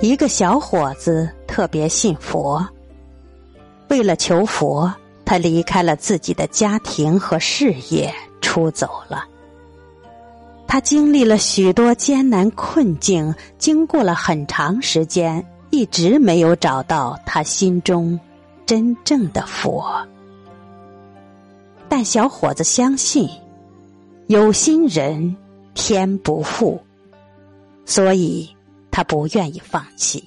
一个小伙子特别信佛，为了求佛，他离开了自己的家庭和事业，出走了。他经历了许多艰难困境，经过了很长时间，一直没有找到他心中真正的佛。但小伙子相信，有心人天不负，所以。他不愿意放弃。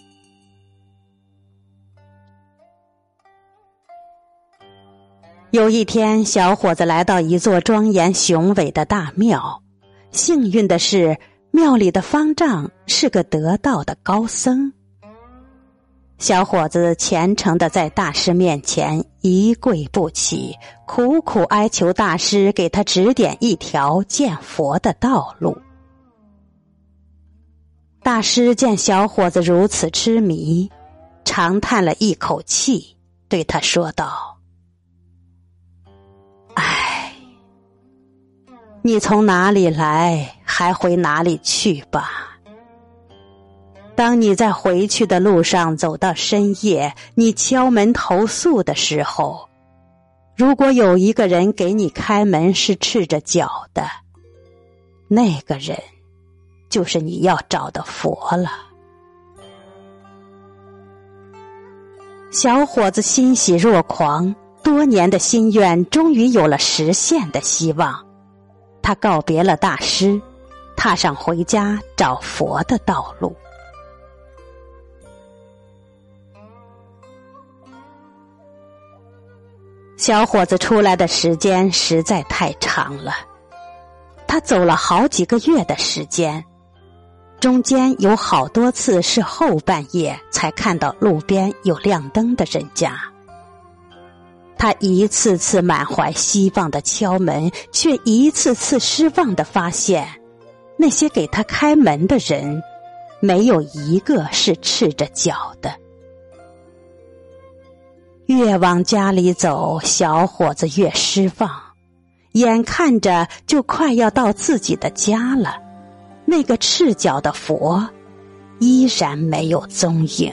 有一天，小伙子来到一座庄严雄伟的大庙，幸运的是，庙里的方丈是个得道的高僧。小伙子虔诚的在大师面前一跪不起，苦苦哀求大师给他指点一条见佛的道路。大师见小伙子如此痴迷，长叹了一口气，对他说道：“唉，你从哪里来，还回哪里去吧。当你在回去的路上走到深夜，你敲门投诉的时候，如果有一个人给你开门是赤着脚的，那个人。”就是你要找的佛了。小伙子欣喜若狂，多年的心愿终于有了实现的希望。他告别了大师，踏上回家找佛的道路。小伙子出来的时间实在太长了，他走了好几个月的时间。中间有好多次是后半夜才看到路边有亮灯的人家，他一次次满怀希望的敲门，却一次次失望的发现，那些给他开门的人，没有一个是赤着脚的。越往家里走，小伙子越失望，眼看着就快要到自己的家了。那个赤脚的佛依然没有踪影。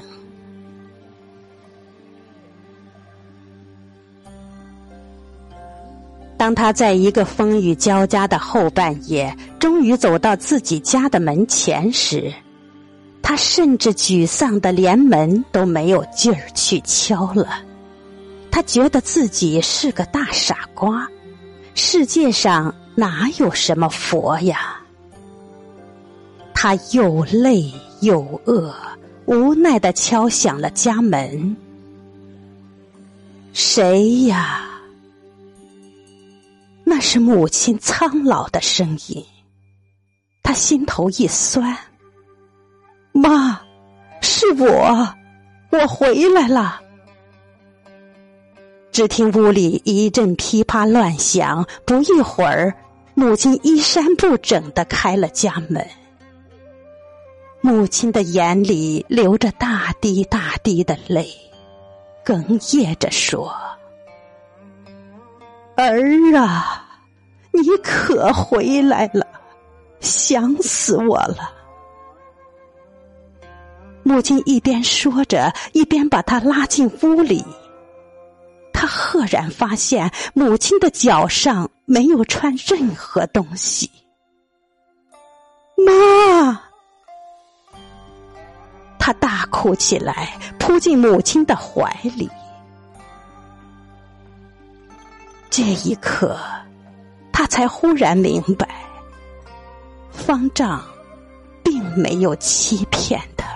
当他在一个风雨交加的后半夜，终于走到自己家的门前时，他甚至沮丧的连门都没有劲儿去敲了。他觉得自己是个大傻瓜，世界上哪有什么佛呀？他又累又饿，无奈的敲响了家门。谁呀？那是母亲苍老的声音。他心头一酸。妈，是我，我回来了。只听屋里一阵噼啪乱响，不一会儿，母亲衣衫不整的开了家门。母亲的眼里流着大滴大滴的泪，哽咽着说：“儿啊，你可回来了，想死我了。”母亲一边说着，一边把他拉进屋里。他赫然发现，母亲的脚上没有穿任何东西。他大哭起来，扑进母亲的怀里。这一刻，他才忽然明白，方丈并没有欺骗他。